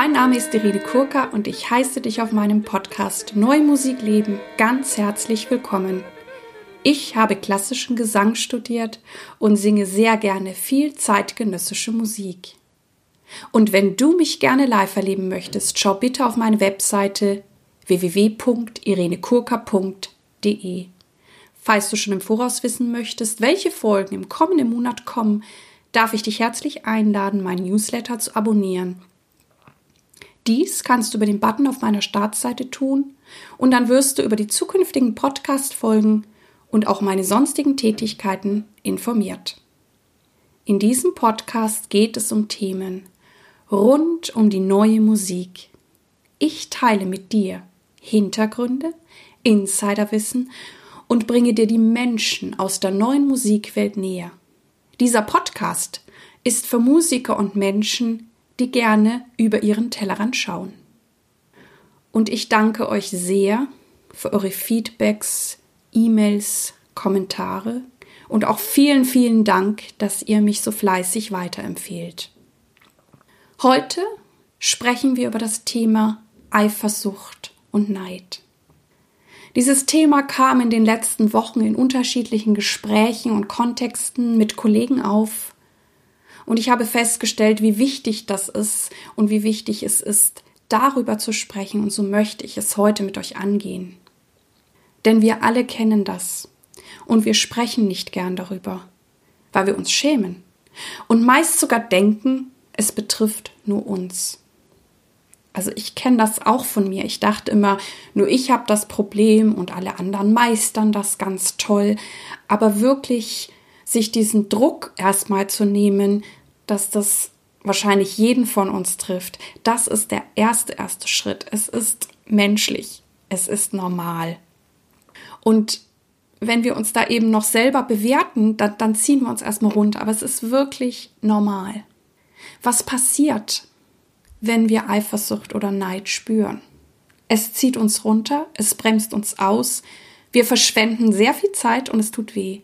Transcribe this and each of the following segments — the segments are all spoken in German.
Mein Name ist Irene Kurka und ich heiße dich auf meinem Podcast Neue Musik leben ganz herzlich willkommen. Ich habe klassischen Gesang studiert und singe sehr gerne viel zeitgenössische Musik. Und wenn du mich gerne live erleben möchtest, schau bitte auf meine Webseite www.irenekurka.de. Falls du schon im Voraus wissen möchtest, welche Folgen im kommenden Monat kommen, darf ich dich herzlich einladen, meinen Newsletter zu abonnieren. Dies kannst du über den Button auf meiner Startseite tun und dann wirst du über die zukünftigen Podcast-Folgen und auch meine sonstigen Tätigkeiten informiert. In diesem Podcast geht es um Themen rund um die neue Musik. Ich teile mit dir Hintergründe, Insiderwissen und bringe dir die Menschen aus der neuen Musikwelt näher. Dieser Podcast ist für Musiker und Menschen, die gerne über ihren Tellerrand schauen. Und ich danke euch sehr für eure Feedbacks, E-Mails, Kommentare und auch vielen, vielen Dank, dass ihr mich so fleißig weiterempfehlt. Heute sprechen wir über das Thema Eifersucht und Neid. Dieses Thema kam in den letzten Wochen in unterschiedlichen Gesprächen und Kontexten mit Kollegen auf und ich habe festgestellt, wie wichtig das ist und wie wichtig es ist, darüber zu sprechen. Und so möchte ich es heute mit euch angehen. Denn wir alle kennen das. Und wir sprechen nicht gern darüber, weil wir uns schämen. Und meist sogar denken, es betrifft nur uns. Also ich kenne das auch von mir. Ich dachte immer, nur ich habe das Problem und alle anderen meistern das ganz toll. Aber wirklich sich diesen Druck erstmal zu nehmen, dass das wahrscheinlich jeden von uns trifft. Das ist der erste, erste Schritt. Es ist menschlich. Es ist normal. Und wenn wir uns da eben noch selber bewerten, dann, dann ziehen wir uns erstmal runter. Aber es ist wirklich normal. Was passiert, wenn wir Eifersucht oder Neid spüren? Es zieht uns runter, es bremst uns aus, wir verschwenden sehr viel Zeit und es tut weh.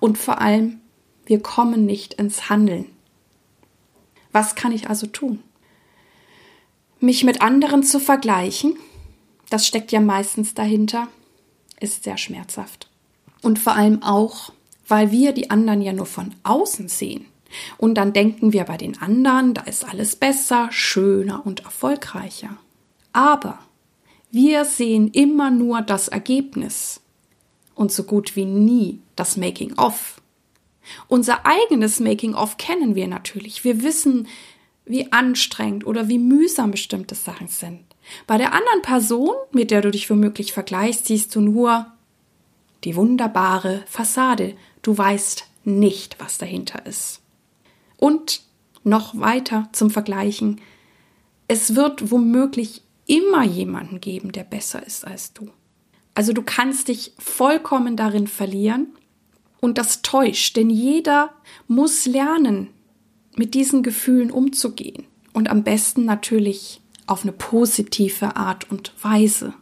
Und vor allem, wir kommen nicht ins Handeln. Was kann ich also tun? Mich mit anderen zu vergleichen, das steckt ja meistens dahinter, ist sehr schmerzhaft. Und vor allem auch, weil wir die anderen ja nur von außen sehen. Und dann denken wir bei den anderen, da ist alles besser, schöner und erfolgreicher. Aber wir sehen immer nur das Ergebnis und so gut wie nie das Making-of. Unser eigenes Making-of kennen wir natürlich. Wir wissen, wie anstrengend oder wie mühsam bestimmte Sachen sind. Bei der anderen Person, mit der du dich womöglich vergleichst, siehst du nur die wunderbare Fassade. Du weißt nicht, was dahinter ist. Und noch weiter zum Vergleichen. Es wird womöglich immer jemanden geben, der besser ist als du. Also du kannst dich vollkommen darin verlieren und das täuscht, denn jeder muss lernen, mit diesen Gefühlen umzugehen. Und am besten natürlich auf eine positive Art und Weise.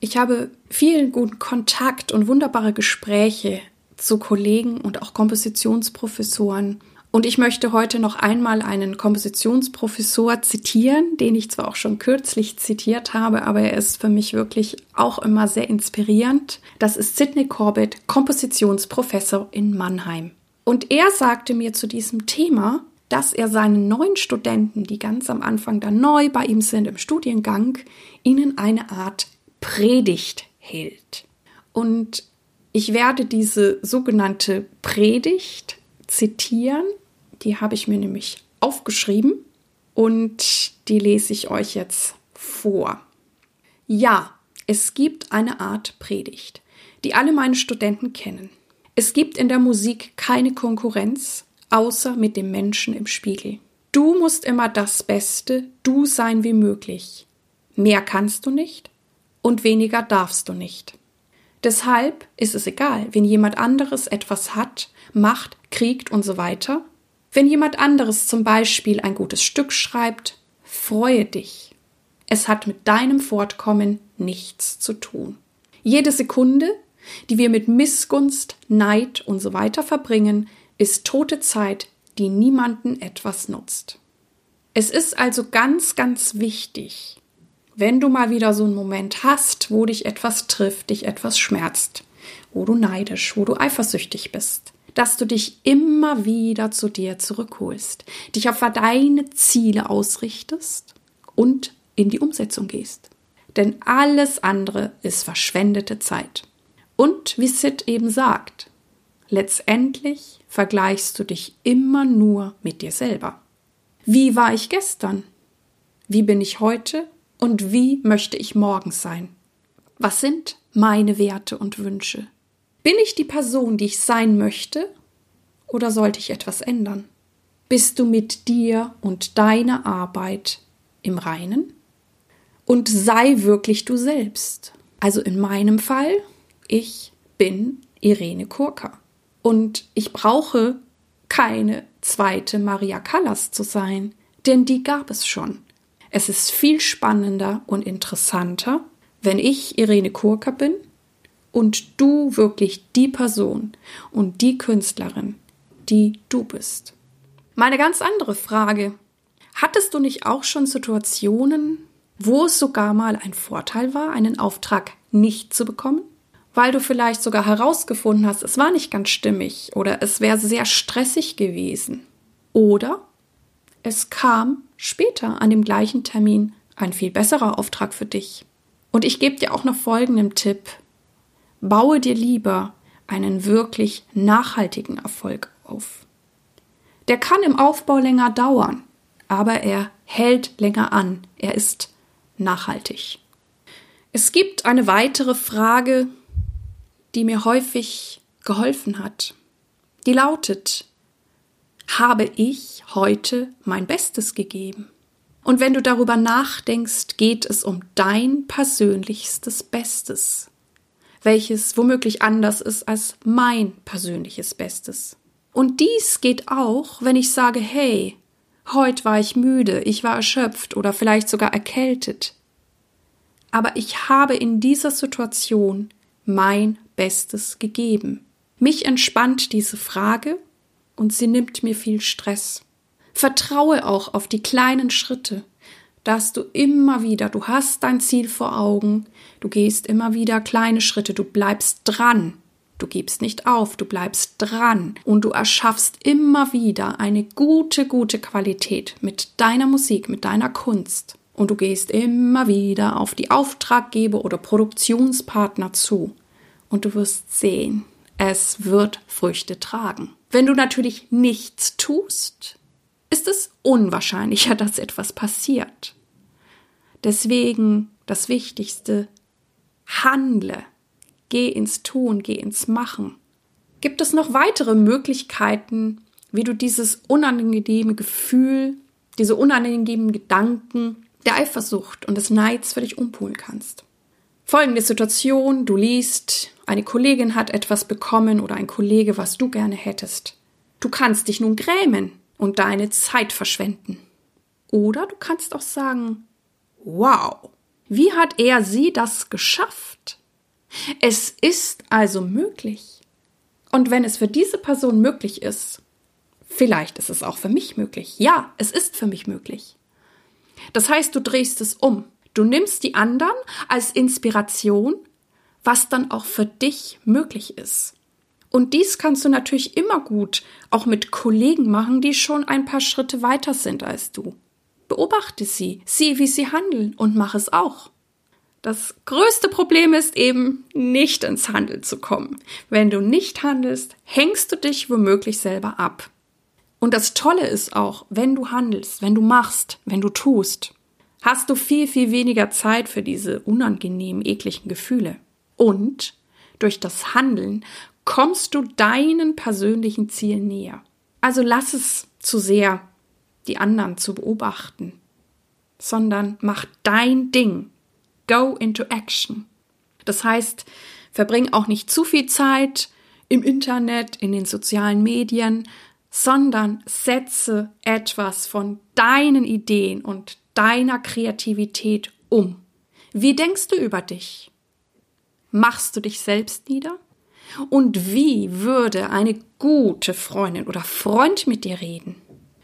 Ich habe vielen guten Kontakt und wunderbare Gespräche zu Kollegen und auch Kompositionsprofessoren und ich möchte heute noch einmal einen Kompositionsprofessor zitieren, den ich zwar auch schon kürzlich zitiert habe, aber er ist für mich wirklich auch immer sehr inspirierend. Das ist Sidney Corbett, Kompositionsprofessor in Mannheim. Und er sagte mir zu diesem Thema, dass er seinen neuen Studenten, die ganz am Anfang da neu bei ihm sind im Studiengang, ihnen eine Art Predigt hält. Und ich werde diese sogenannte Predigt zitieren die habe ich mir nämlich aufgeschrieben und die lese ich euch jetzt vor. Ja, es gibt eine Art Predigt, die alle meine Studenten kennen. Es gibt in der Musik keine Konkurrenz, außer mit dem Menschen im Spiegel. Du musst immer das Beste, du sein wie möglich. Mehr kannst du nicht und weniger darfst du nicht. Deshalb ist es egal, wenn jemand anderes etwas hat, macht, kriegt und so weiter, wenn jemand anderes zum Beispiel ein gutes Stück schreibt, freue dich. Es hat mit deinem Fortkommen nichts zu tun. Jede Sekunde, die wir mit Missgunst, Neid und so weiter verbringen, ist tote Zeit, die niemanden etwas nutzt. Es ist also ganz, ganz wichtig, wenn du mal wieder so einen Moment hast, wo dich etwas trifft, dich etwas schmerzt, wo du neidisch, wo du eifersüchtig bist, dass du dich immer wieder zu dir zurückholst, dich auf deine Ziele ausrichtest und in die Umsetzung gehst. Denn alles andere ist verschwendete Zeit. Und wie Sid eben sagt, letztendlich vergleichst du dich immer nur mit dir selber. Wie war ich gestern? Wie bin ich heute? Und wie möchte ich morgen sein? Was sind meine Werte und Wünsche? Bin ich die Person, die ich sein möchte? Oder sollte ich etwas ändern? Bist du mit dir und deiner Arbeit im Reinen? Und sei wirklich du selbst. Also in meinem Fall, ich bin Irene Kurka. Und ich brauche keine zweite Maria Callas zu sein, denn die gab es schon. Es ist viel spannender und interessanter, wenn ich Irene Kurka bin und du wirklich die Person und die Künstlerin, die du bist. Meine ganz andere Frage. Hattest du nicht auch schon Situationen, wo es sogar mal ein Vorteil war, einen Auftrag nicht zu bekommen? Weil du vielleicht sogar herausgefunden hast, es war nicht ganz stimmig oder es wäre sehr stressig gewesen. Oder es kam später an dem gleichen Termin ein viel besserer Auftrag für dich. Und ich gebe dir auch noch folgenden Tipp. Baue dir lieber einen wirklich nachhaltigen Erfolg auf. Der kann im Aufbau länger dauern, aber er hält länger an. Er ist nachhaltig. Es gibt eine weitere Frage, die mir häufig geholfen hat. Die lautet, habe ich heute mein Bestes gegeben? Und wenn du darüber nachdenkst, geht es um dein persönlichstes Bestes, welches womöglich anders ist als mein persönliches Bestes. Und dies geht auch, wenn ich sage, hey, heute war ich müde, ich war erschöpft oder vielleicht sogar erkältet. Aber ich habe in dieser Situation mein Bestes gegeben. Mich entspannt diese Frage und sie nimmt mir viel Stress. Vertraue auch auf die kleinen Schritte, dass du immer wieder, du hast dein Ziel vor Augen, du gehst immer wieder kleine Schritte, du bleibst dran, du gibst nicht auf, du bleibst dran und du erschaffst immer wieder eine gute, gute Qualität mit deiner Musik, mit deiner Kunst. Und du gehst immer wieder auf die Auftraggeber oder Produktionspartner zu und du wirst sehen, es wird Früchte tragen. Wenn du natürlich nichts tust, ist es unwahrscheinlicher, dass etwas passiert. Deswegen das Wichtigste, handle, geh ins Tun, geh ins Machen. Gibt es noch weitere Möglichkeiten, wie du dieses unangenehme Gefühl, diese unangenehmen Gedanken der Eifersucht und des Neids für dich umpolen kannst? Folgende Situation, du liest, eine Kollegin hat etwas bekommen oder ein Kollege, was du gerne hättest. Du kannst dich nun grämen und deine Zeit verschwenden. Oder du kannst auch sagen, wow, wie hat er sie das geschafft? Es ist also möglich. Und wenn es für diese Person möglich ist, vielleicht ist es auch für mich möglich. Ja, es ist für mich möglich. Das heißt, du drehst es um. Du nimmst die anderen als Inspiration, was dann auch für dich möglich ist. Und dies kannst du natürlich immer gut auch mit Kollegen machen, die schon ein paar Schritte weiter sind als du. Beobachte sie, sieh, wie sie handeln und mach es auch. Das größte Problem ist eben, nicht ins Handeln zu kommen. Wenn du nicht handelst, hängst du dich womöglich selber ab. Und das Tolle ist auch, wenn du handelst, wenn du machst, wenn du tust, hast du viel, viel weniger Zeit für diese unangenehmen, ekligen Gefühle. Und durch das Handeln kommst du deinen persönlichen Zielen näher. Also lass es zu sehr, die anderen zu beobachten, sondern mach dein Ding. Go into action. Das heißt, verbring auch nicht zu viel Zeit im Internet, in den sozialen Medien, sondern setze etwas von deinen Ideen und deiner Kreativität um? Wie denkst du über dich? Machst du dich selbst nieder? Und wie würde eine gute Freundin oder Freund mit dir reden?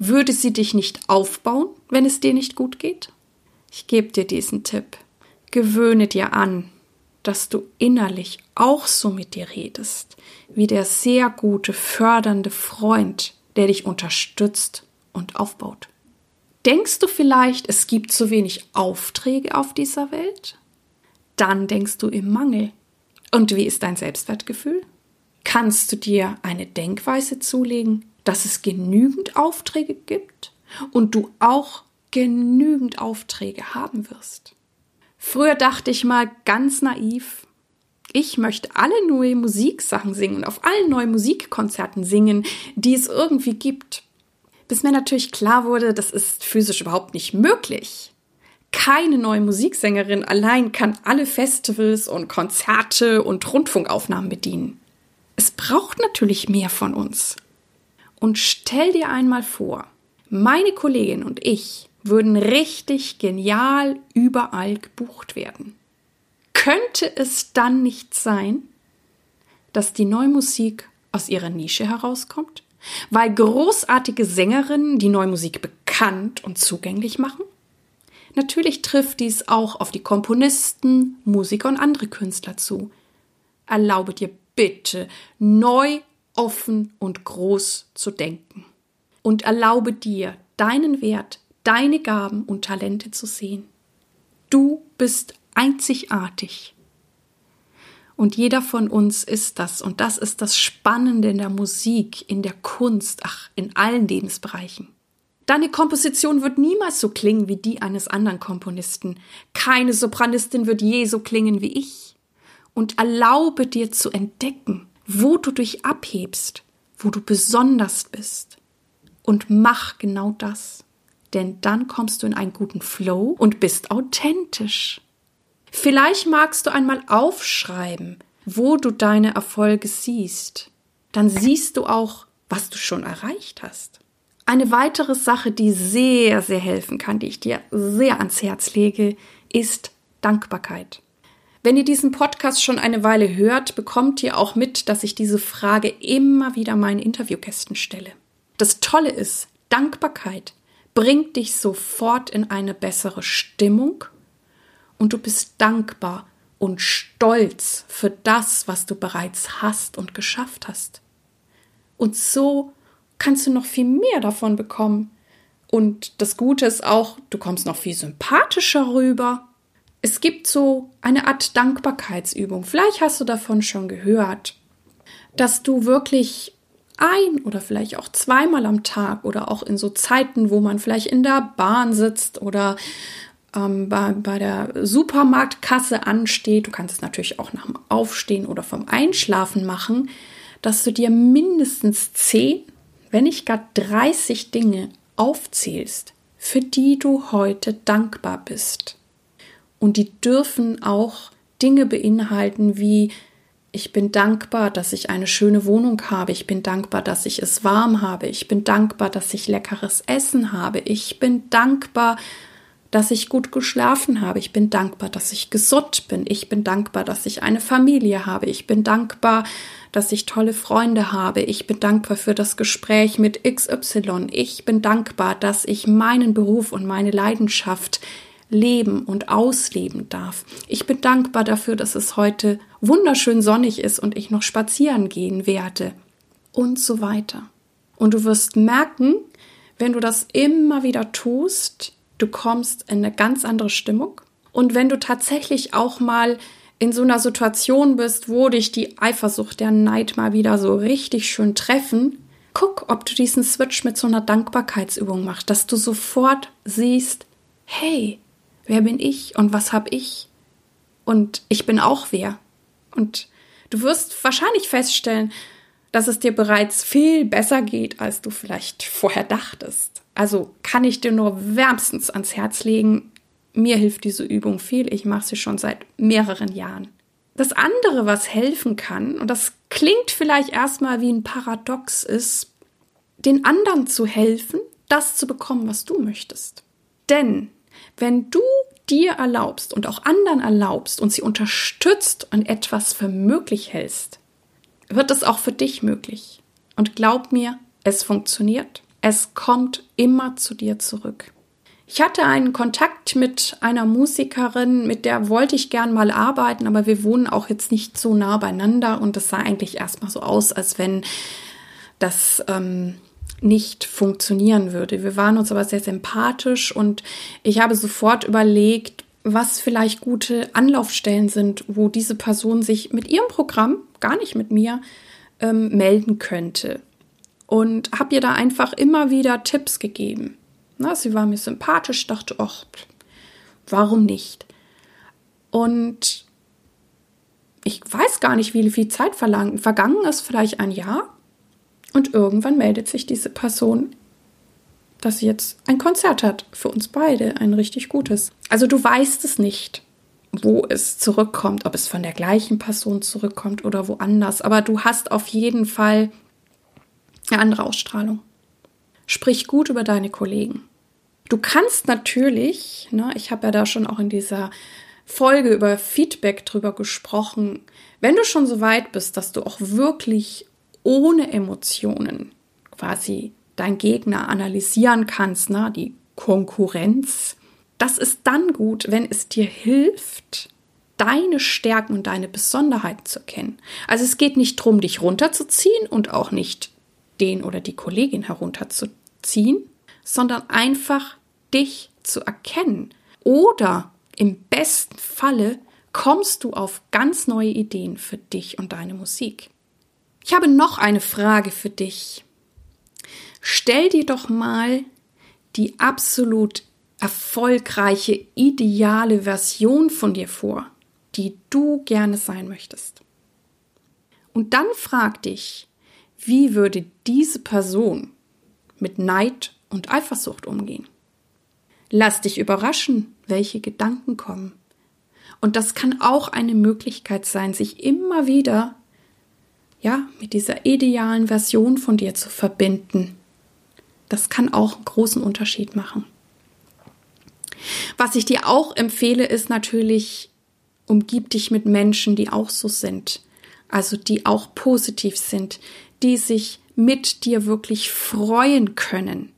Würde sie dich nicht aufbauen, wenn es dir nicht gut geht? Ich gebe dir diesen Tipp. Gewöhne dir an, dass du innerlich auch so mit dir redest, wie der sehr gute, fördernde Freund, der dich unterstützt und aufbaut. Denkst du vielleicht, es gibt zu wenig Aufträge auf dieser Welt? Dann denkst du im Mangel. Und wie ist dein Selbstwertgefühl? Kannst du dir eine Denkweise zulegen, dass es genügend Aufträge gibt und du auch genügend Aufträge haben wirst? Früher dachte ich mal ganz naiv, ich möchte alle neue Musiksachen singen auf allen neuen Musikkonzerten singen, die es irgendwie gibt. Bis mir natürlich klar wurde, das ist physisch überhaupt nicht möglich. Keine neue Musiksängerin allein kann alle Festivals und Konzerte und Rundfunkaufnahmen bedienen. Es braucht natürlich mehr von uns. Und stell dir einmal vor, meine Kollegin und ich würden richtig genial überall gebucht werden. Könnte es dann nicht sein, dass die neue Musik aus ihrer Nische herauskommt? Weil großartige Sängerinnen die neue Musik bekannt und zugänglich machen? Natürlich trifft dies auch auf die Komponisten, Musiker und andere Künstler zu. Erlaube dir bitte, neu, offen und groß zu denken. Und erlaube dir, deinen Wert deine Gaben und Talente zu sehen. Du bist einzigartig. Und jeder von uns ist das. Und das ist das Spannende in der Musik, in der Kunst, ach, in allen Lebensbereichen. Deine Komposition wird niemals so klingen wie die eines anderen Komponisten. Keine Sopranistin wird je so klingen wie ich. Und erlaube dir zu entdecken, wo du dich abhebst, wo du besonders bist. Und mach genau das denn dann kommst du in einen guten Flow und bist authentisch. Vielleicht magst du einmal aufschreiben, wo du deine Erfolge siehst. Dann siehst du auch, was du schon erreicht hast. Eine weitere Sache, die sehr, sehr helfen kann, die ich dir sehr ans Herz lege, ist Dankbarkeit. Wenn ihr diesen Podcast schon eine Weile hört, bekommt ihr auch mit, dass ich diese Frage immer wieder meinen Interviewgästen stelle. Das Tolle ist, Dankbarkeit bringt dich sofort in eine bessere Stimmung und du bist dankbar und stolz für das, was du bereits hast und geschafft hast. Und so kannst du noch viel mehr davon bekommen. Und das Gute ist auch, du kommst noch viel sympathischer rüber. Es gibt so eine Art Dankbarkeitsübung. Vielleicht hast du davon schon gehört, dass du wirklich ein oder vielleicht auch zweimal am Tag oder auch in so Zeiten, wo man vielleicht in der Bahn sitzt oder ähm, bei, bei der Supermarktkasse ansteht, du kannst es natürlich auch nach dem Aufstehen oder vom Einschlafen machen, dass du dir mindestens 10, wenn nicht gar 30 Dinge aufzählst, für die du heute dankbar bist. Und die dürfen auch Dinge beinhalten wie ich bin dankbar, dass ich eine schöne Wohnung habe. Ich bin dankbar, dass ich es warm habe. Ich bin dankbar, dass ich leckeres Essen habe. Ich bin dankbar, dass ich gut geschlafen habe. Ich bin dankbar, dass ich gesund bin. Ich bin dankbar, dass ich eine Familie habe. Ich bin dankbar, dass ich tolle Freunde habe. Ich bin dankbar für das Gespräch mit XY. Ich bin dankbar, dass ich meinen Beruf und meine Leidenschaft leben und ausleben darf. Ich bin dankbar dafür, dass es heute wunderschön sonnig ist und ich noch spazieren gehen werde und so weiter. Und du wirst merken, wenn du das immer wieder tust, du kommst in eine ganz andere Stimmung. Und wenn du tatsächlich auch mal in so einer Situation bist, wo dich die Eifersucht, der Neid mal wieder so richtig schön treffen, guck, ob du diesen Switch mit so einer Dankbarkeitsübung machst, dass du sofort siehst, hey, wer bin ich und was habe ich? Und ich bin auch wer. Und du wirst wahrscheinlich feststellen, dass es dir bereits viel besser geht, als du vielleicht vorher dachtest. Also kann ich dir nur wärmstens ans Herz legen. Mir hilft diese Übung viel. Ich mache sie schon seit mehreren Jahren. Das andere, was helfen kann, und das klingt vielleicht erstmal wie ein Paradox, ist, den anderen zu helfen, das zu bekommen, was du möchtest. Denn wenn du dir erlaubst und auch anderen erlaubst und sie unterstützt und etwas für möglich hältst, wird es auch für dich möglich. Und glaub mir, es funktioniert. Es kommt immer zu dir zurück. Ich hatte einen Kontakt mit einer Musikerin, mit der wollte ich gern mal arbeiten, aber wir wohnen auch jetzt nicht so nah beieinander und es sah eigentlich erstmal so aus, als wenn das ähm, nicht funktionieren würde. Wir waren uns aber sehr sympathisch und ich habe sofort überlegt, was vielleicht gute Anlaufstellen sind, wo diese Person sich mit ihrem Programm, gar nicht mit mir, ähm, melden könnte. Und habe ihr da einfach immer wieder Tipps gegeben. Na, sie war mir sympathisch, dachte, ach, warum nicht? Und ich weiß gar nicht, wie viel Zeit verlangen. vergangen ist, vielleicht ein Jahr. Und irgendwann meldet sich diese Person, dass sie jetzt ein Konzert hat für uns beide, ein richtig gutes. Also du weißt es nicht, wo es zurückkommt, ob es von der gleichen Person zurückkommt oder woanders. Aber du hast auf jeden Fall eine andere Ausstrahlung. Sprich gut über deine Kollegen. Du kannst natürlich, ne, ich habe ja da schon auch in dieser Folge über Feedback drüber gesprochen, wenn du schon so weit bist, dass du auch wirklich ohne Emotionen quasi dein Gegner analysieren kannst, ne, die Konkurrenz, das ist dann gut, wenn es dir hilft, deine Stärken und deine Besonderheiten zu kennen. Also es geht nicht darum, dich runterzuziehen und auch nicht den oder die Kollegin herunterzuziehen, sondern einfach dich zu erkennen. Oder im besten Falle kommst du auf ganz neue Ideen für dich und deine Musik. Ich habe noch eine Frage für dich. Stell dir doch mal die absolut erfolgreiche, ideale Version von dir vor, die du gerne sein möchtest. Und dann frag dich, wie würde diese Person mit Neid und Eifersucht umgehen? Lass dich überraschen, welche Gedanken kommen. Und das kann auch eine Möglichkeit sein, sich immer wieder ja, mit dieser idealen Version von dir zu verbinden. Das kann auch einen großen Unterschied machen. Was ich dir auch empfehle, ist natürlich, umgib dich mit Menschen, die auch so sind. Also die auch positiv sind, die sich mit dir wirklich freuen können.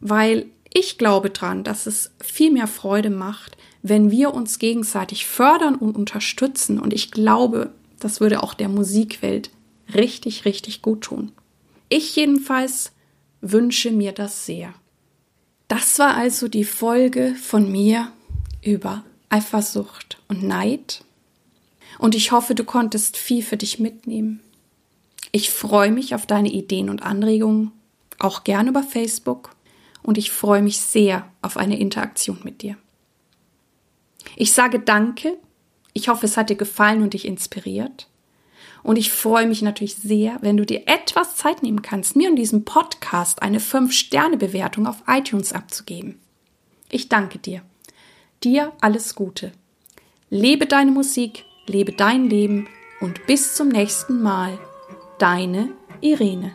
Weil ich glaube dran, dass es viel mehr Freude macht, wenn wir uns gegenseitig fördern und unterstützen. Und ich glaube, das würde auch der Musikwelt richtig, richtig gut tun. Ich jedenfalls wünsche mir das sehr. Das war also die Folge von mir über Eifersucht und Neid. Und ich hoffe, du konntest viel für dich mitnehmen. Ich freue mich auf deine Ideen und Anregungen, auch gerne über Facebook und ich freue mich sehr auf eine Interaktion mit dir. Ich sage Danke. Ich hoffe, es hat dir gefallen und dich inspiriert. Und ich freue mich natürlich sehr, wenn du dir etwas Zeit nehmen kannst, mir in diesem Podcast eine 5-Sterne-Bewertung auf iTunes abzugeben. Ich danke dir. Dir alles Gute. Lebe deine Musik, lebe dein Leben und bis zum nächsten Mal. Deine Irene.